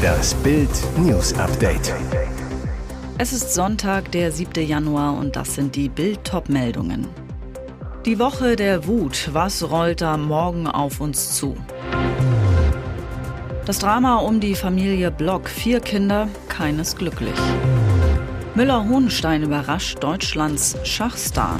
Das Bild News Update. Es ist Sonntag, der 7. Januar und das sind die Bild meldungen Die Woche der Wut, was rollt da morgen auf uns zu? Das Drama um die Familie Block, vier Kinder, keines glücklich. Müller-Hohenstein überrascht Deutschlands Schachstar.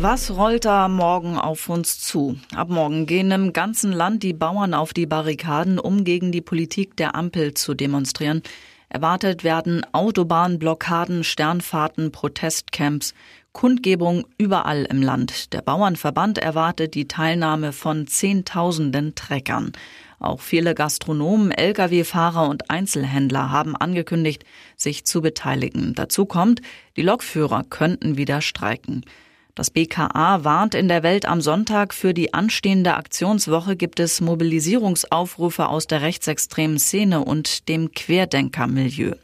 Was rollt da morgen auf uns zu? Ab morgen gehen im ganzen Land die Bauern auf die Barrikaden, um gegen die Politik der Ampel zu demonstrieren. Erwartet werden Autobahnblockaden, Sternfahrten, Protestcamps, Kundgebung überall im Land. Der Bauernverband erwartet die Teilnahme von Zehntausenden Treckern. Auch viele Gastronomen, Lkw-Fahrer und Einzelhändler haben angekündigt, sich zu beteiligen. Dazu kommt, die Lokführer könnten wieder streiken. Das BKA warnt in der Welt am Sonntag, für die anstehende Aktionswoche gibt es Mobilisierungsaufrufe aus der rechtsextremen Szene und dem Querdenkermilieu.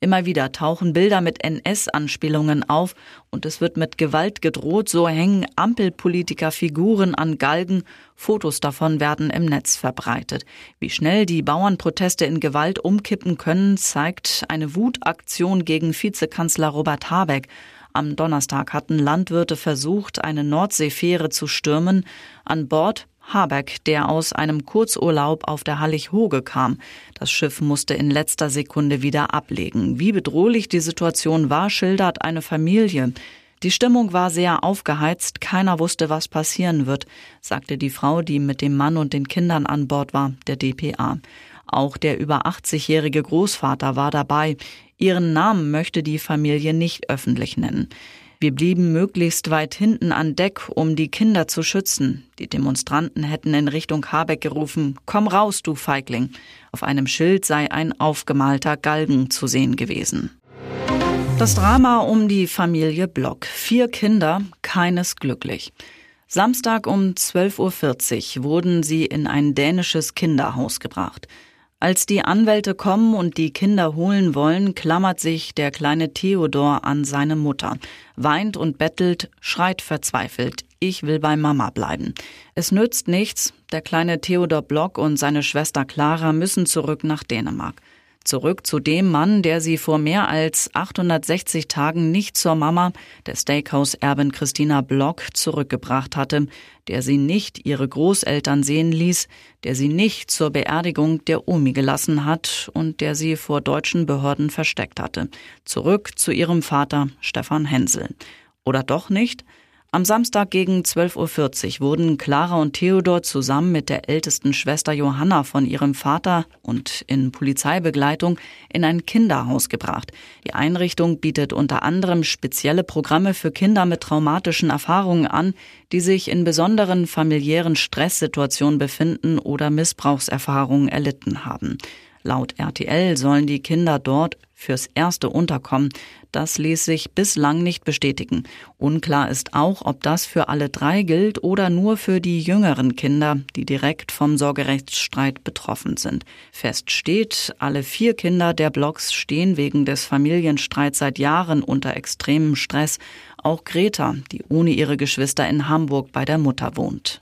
Immer wieder tauchen Bilder mit NS-Anspielungen auf und es wird mit Gewalt gedroht, so hängen Ampelpolitiker Figuren an Galgen, Fotos davon werden im Netz verbreitet. Wie schnell die Bauernproteste in Gewalt umkippen können, zeigt eine Wutaktion gegen Vizekanzler Robert Habeck. Am Donnerstag hatten Landwirte versucht, eine Nordseefähre zu stürmen. An Bord Habeck, der aus einem Kurzurlaub auf der Hallig-Hoge kam. Das Schiff musste in letzter Sekunde wieder ablegen. Wie bedrohlich die Situation war, schildert eine Familie. Die Stimmung war sehr aufgeheizt, keiner wusste, was passieren wird, sagte die Frau, die mit dem Mann und den Kindern an Bord war, der DPA. Auch der über 80-jährige Großvater war dabei. Ihren Namen möchte die Familie nicht öffentlich nennen. Wir blieben möglichst weit hinten an Deck, um die Kinder zu schützen. Die Demonstranten hätten in Richtung Habeck gerufen, Komm raus, du Feigling. Auf einem Schild sei ein aufgemalter Galgen zu sehen gewesen. Das Drama um die Familie Block. Vier Kinder, keines glücklich. Samstag um 12.40 Uhr wurden sie in ein dänisches Kinderhaus gebracht. Als die Anwälte kommen und die Kinder holen wollen, klammert sich der kleine Theodor an seine Mutter, weint und bettelt, schreit verzweifelt, ich will bei Mama bleiben. Es nützt nichts, der kleine Theodor Block und seine Schwester Clara müssen zurück nach Dänemark. Zurück zu dem Mann, der sie vor mehr als 860 Tagen nicht zur Mama der Steakhouse-Erbin Christina Block zurückgebracht hatte, der sie nicht ihre Großeltern sehen ließ, der sie nicht zur Beerdigung der Omi gelassen hat und der sie vor deutschen Behörden versteckt hatte. Zurück zu ihrem Vater Stefan Hensel. Oder doch nicht? Am Samstag gegen 12.40 Uhr wurden Clara und Theodor zusammen mit der ältesten Schwester Johanna von ihrem Vater und in Polizeibegleitung in ein Kinderhaus gebracht. Die Einrichtung bietet unter anderem spezielle Programme für Kinder mit traumatischen Erfahrungen an, die sich in besonderen familiären Stresssituationen befinden oder Missbrauchserfahrungen erlitten haben. Laut RTL sollen die Kinder dort fürs erste unterkommen. Das ließ sich bislang nicht bestätigen. Unklar ist auch, ob das für alle drei gilt oder nur für die jüngeren Kinder, die direkt vom Sorgerechtsstreit betroffen sind. Fest steht, alle vier Kinder der Blocks stehen wegen des Familienstreits seit Jahren unter extremem Stress. Auch Greta, die ohne ihre Geschwister in Hamburg bei der Mutter wohnt.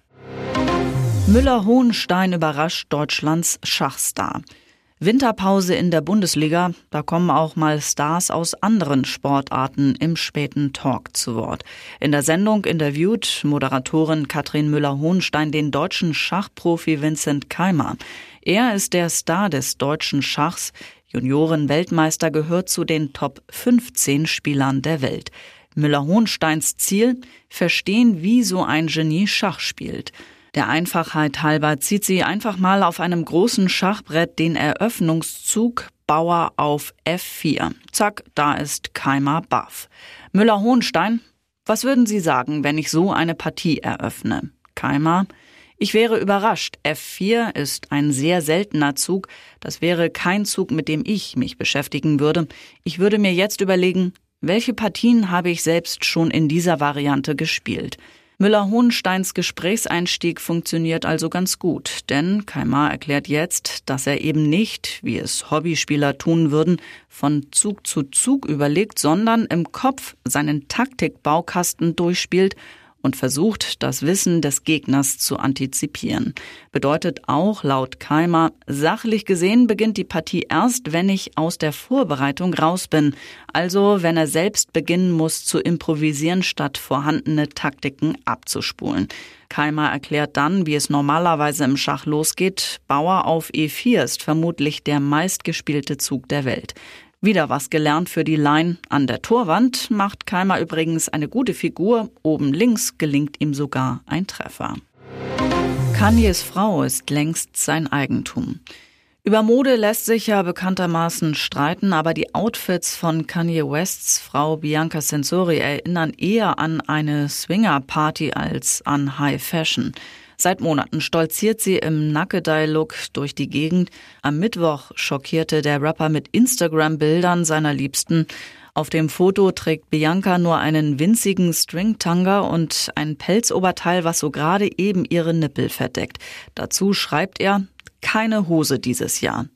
Müller-Hohenstein überrascht Deutschlands Schachstar. Winterpause in der Bundesliga, da kommen auch mal Stars aus anderen Sportarten im späten Talk zu Wort. In der Sendung interviewt Moderatorin Katrin Müller-Hohenstein den deutschen Schachprofi Vincent Keimer. Er ist der Star des deutschen Schachs. Junioren-Weltmeister gehört zu den Top 15 Spielern der Welt. Müller-Hohensteins Ziel? Verstehen, wie so ein Genie Schach spielt. Der Einfachheit halber zieht sie einfach mal auf einem großen Schachbrett den Eröffnungszug Bauer auf F4. Zack, da ist Keimer baff. Müller-Hohenstein, was würden Sie sagen, wenn ich so eine Partie eröffne? Keimer, ich wäre überrascht. F4 ist ein sehr seltener Zug. Das wäre kein Zug, mit dem ich mich beschäftigen würde. Ich würde mir jetzt überlegen, welche Partien habe ich selbst schon in dieser Variante gespielt? Müller-Hohensteins Gesprächseinstieg funktioniert also ganz gut, denn Kaimar erklärt jetzt, dass er eben nicht, wie es Hobbyspieler tun würden, von Zug zu Zug überlegt, sondern im Kopf seinen Taktikbaukasten durchspielt und versucht, das Wissen des Gegners zu antizipieren. Bedeutet auch laut Keimer, sachlich gesehen beginnt die Partie erst, wenn ich aus der Vorbereitung raus bin. Also wenn er selbst beginnen muss zu improvisieren, statt vorhandene Taktiken abzuspulen. Keimer erklärt dann, wie es normalerweise im Schach losgeht. Bauer auf E4 ist vermutlich der meistgespielte Zug der Welt. Wieder was gelernt für die Line. An der Torwand macht Keimer übrigens eine gute Figur. Oben links gelingt ihm sogar ein Treffer. Kanyes Frau ist längst sein Eigentum. Über Mode lässt sich ja bekanntermaßen streiten, aber die Outfits von Kanye Wests Frau Bianca Sensori erinnern eher an eine Swinger-Party als an High Fashion. Seit Monaten stolziert sie im Nackedei-Look durch die Gegend. Am Mittwoch schockierte der Rapper mit Instagram-Bildern seiner Liebsten. Auf dem Foto trägt Bianca nur einen winzigen Stringtanga und ein Pelzoberteil, was so gerade eben ihre Nippel verdeckt. Dazu schreibt er, keine Hose dieses Jahr.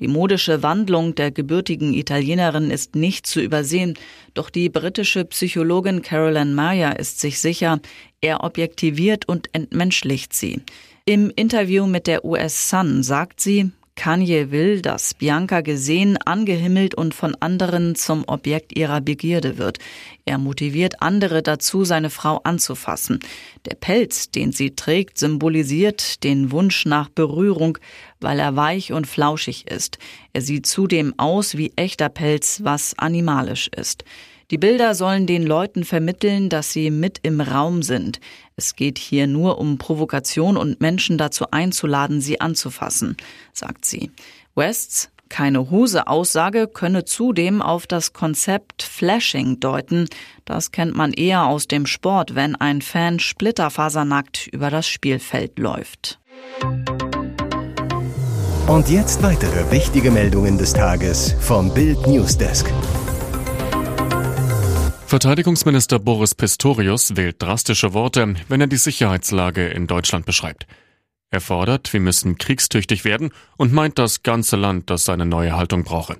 Die modische Wandlung der gebürtigen Italienerin ist nicht zu übersehen, doch die britische Psychologin Carolyn Meyer ist sich sicher, er objektiviert und entmenschlicht sie. Im Interview mit der US Sun sagt sie, Kanye will, dass Bianca gesehen, angehimmelt und von anderen zum Objekt ihrer Begierde wird. Er motiviert andere dazu, seine Frau anzufassen. Der Pelz, den sie trägt, symbolisiert den Wunsch nach Berührung, weil er weich und flauschig ist. Er sieht zudem aus wie echter Pelz, was animalisch ist. Die Bilder sollen den Leuten vermitteln, dass sie mit im Raum sind. Es geht hier nur um Provokation und Menschen dazu einzuladen, sie anzufassen, sagt sie. Wests keine Hose-Aussage könne zudem auf das Konzept Flashing deuten. Das kennt man eher aus dem Sport, wenn ein Fan splitterfasernackt über das Spielfeld läuft. Und jetzt weitere wichtige Meldungen des Tages vom Bild Newsdesk. Verteidigungsminister Boris Pistorius wählt drastische Worte, wenn er die Sicherheitslage in Deutschland beschreibt. Er fordert, wir müssen kriegstüchtig werden und meint das ganze Land, das seine neue Haltung brauche.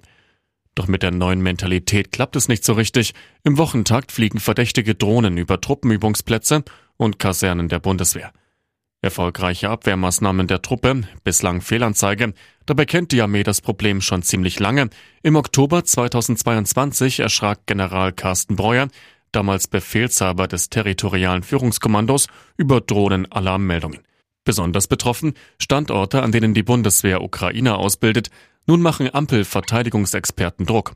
Doch mit der neuen Mentalität klappt es nicht so richtig. Im Wochentakt fliegen verdächtige Drohnen über Truppenübungsplätze und Kasernen der Bundeswehr. Erfolgreiche Abwehrmaßnahmen der Truppe, bislang Fehlanzeige. Dabei kennt die Armee das Problem schon ziemlich lange. Im Oktober 2022 erschrak General Carsten Breuer, damals Befehlshaber des territorialen Führungskommandos, über Drohnenalarmmeldungen. Besonders betroffen Standorte, an denen die Bundeswehr Ukrainer ausbildet. Nun machen Ampel-Verteidigungsexperten Druck.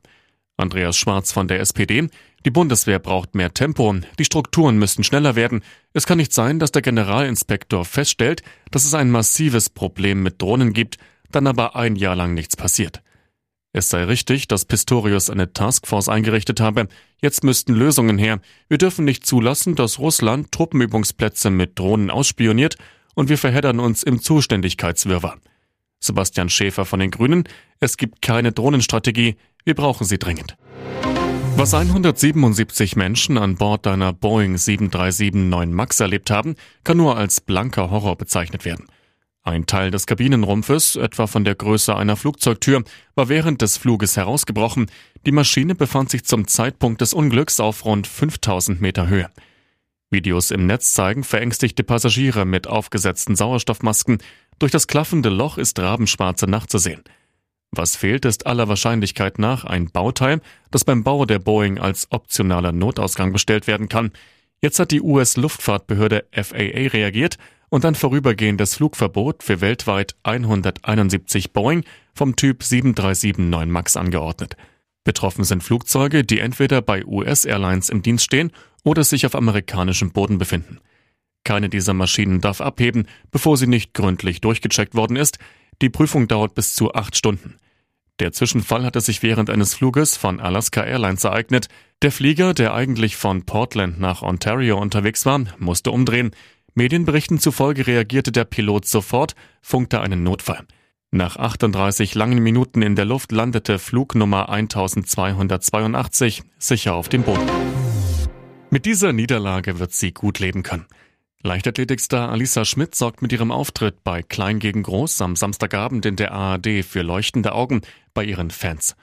Andreas Schwarz von der SPD. Die Bundeswehr braucht mehr Tempo, die Strukturen müssen schneller werden. Es kann nicht sein, dass der Generalinspektor feststellt, dass es ein massives Problem mit Drohnen gibt, dann aber ein Jahr lang nichts passiert. Es sei richtig, dass Pistorius eine Taskforce eingerichtet habe. Jetzt müssten Lösungen her. Wir dürfen nicht zulassen, dass Russland Truppenübungsplätze mit Drohnen ausspioniert und wir verheddern uns im Zuständigkeitswirrwarr. Sebastian Schäfer von den Grünen, es gibt keine Drohnenstrategie, wir brauchen sie dringend. Was 177 Menschen an Bord einer Boeing 737-9 MAX erlebt haben, kann nur als blanker Horror bezeichnet werden. Ein Teil des Kabinenrumpfes, etwa von der Größe einer Flugzeugtür, war während des Fluges herausgebrochen. Die Maschine befand sich zum Zeitpunkt des Unglücks auf rund 5000 Meter Höhe. Videos im Netz zeigen verängstigte Passagiere mit aufgesetzten Sauerstoffmasken. Durch das klaffende Loch ist rabenschwarze Nacht zu sehen. Was fehlt, ist aller Wahrscheinlichkeit nach ein Bauteil, das beim Bau der Boeing als optionaler Notausgang bestellt werden kann. Jetzt hat die US-Luftfahrtbehörde FAA reagiert und ein vorübergehendes Flugverbot für weltweit 171 Boeing vom Typ 737-9 MAX angeordnet. Betroffen sind Flugzeuge, die entweder bei US-Airlines im Dienst stehen oder sich auf amerikanischem Boden befinden. Keine dieser Maschinen darf abheben, bevor sie nicht gründlich durchgecheckt worden ist. Die Prüfung dauert bis zu acht Stunden. Der Zwischenfall hatte sich während eines Fluges von Alaska Airlines ereignet. Der Flieger, der eigentlich von Portland nach Ontario unterwegs war, musste umdrehen. Medienberichten zufolge reagierte der Pilot sofort, funkte einen Notfall. Nach 38 langen Minuten in der Luft landete Flugnummer 1282 sicher auf dem Boden. Mit dieser Niederlage wird sie gut leben können. Leichtathletikstar Alisa Schmidt sorgt mit ihrem Auftritt bei Klein gegen Groß am Samstagabend in der ARD für leuchtende Augen bei ihren Fans.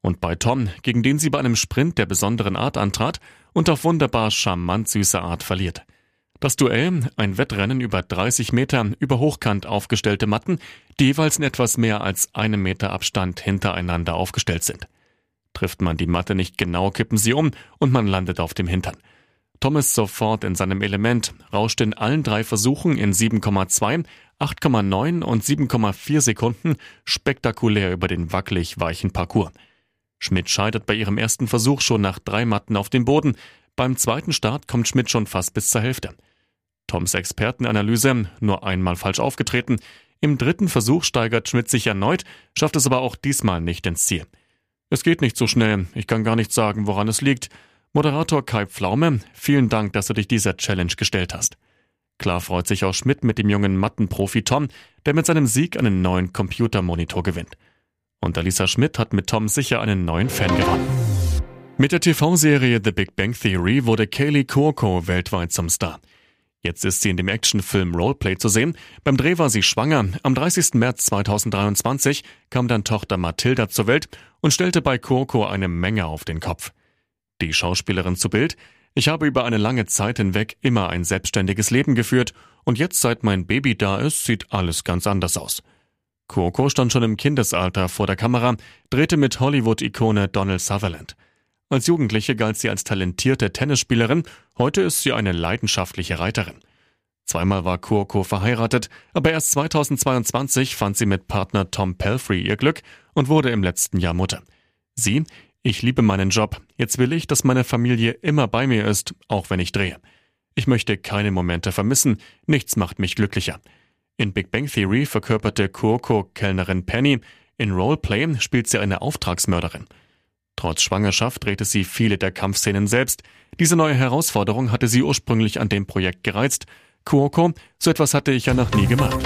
Und bei Tom, gegen den sie bei einem Sprint der besonderen Art antrat und auf wunderbar charmant süße Art verliert. Das Duell, ein Wettrennen über 30 Meter über hochkant aufgestellte Matten, die jeweils in etwas mehr als einem Meter Abstand hintereinander aufgestellt sind. Trifft man die Matte nicht genau, kippen sie um und man landet auf dem Hintern. Tom ist sofort in seinem Element, rauscht in allen drei Versuchen in 7,2, 8,9 und 7,4 Sekunden spektakulär über den wackelig weichen Parcours. Schmidt scheitert bei ihrem ersten Versuch schon nach drei Matten auf dem Boden. Beim zweiten Start kommt Schmidt schon fast bis zur Hälfte. Toms Expertenanalyse, nur einmal falsch aufgetreten. Im dritten Versuch steigert Schmidt sich erneut, schafft es aber auch diesmal nicht ins Ziel. Es geht nicht so schnell, ich kann gar nicht sagen, woran es liegt. Moderator Kai Pflaume, vielen Dank, dass du dich dieser Challenge gestellt hast. Klar freut sich auch Schmidt mit dem jungen Mattenprofi Tom, der mit seinem Sieg einen neuen Computermonitor gewinnt. Und Alisa Schmidt hat mit Tom sicher einen neuen Fan gewonnen. Mit der TV-Serie The Big Bang Theory wurde Kaylee Cuoco weltweit zum Star. Jetzt ist sie in dem Actionfilm Roleplay zu sehen. Beim Dreh war sie schwanger. Am 30. März 2023 kam dann Tochter Mathilda zur Welt und stellte bei Coco eine Menge auf den Kopf. Die Schauspielerin zu Bild. Ich habe über eine lange Zeit hinweg immer ein selbstständiges Leben geführt und jetzt, seit mein Baby da ist, sieht alles ganz anders aus. Coco stand schon im Kindesalter vor der Kamera, drehte mit Hollywood-Ikone Donald Sutherland. Als Jugendliche galt sie als talentierte Tennisspielerin, heute ist sie eine leidenschaftliche Reiterin. Zweimal war Kurko verheiratet, aber erst 2022 fand sie mit Partner Tom Pelfrey ihr Glück und wurde im letzten Jahr Mutter. Sie, ich liebe meinen Job, jetzt will ich, dass meine Familie immer bei mir ist, auch wenn ich drehe. Ich möchte keine Momente vermissen, nichts macht mich glücklicher. In Big Bang Theory verkörperte Kurko Kellnerin Penny, in Roleplay spielt sie eine Auftragsmörderin. Trotz Schwangerschaft drehte sie viele der Kampfszenen selbst. Diese neue Herausforderung hatte sie ursprünglich an dem Projekt gereizt. Kuoko, so etwas hatte ich ja noch nie gemacht.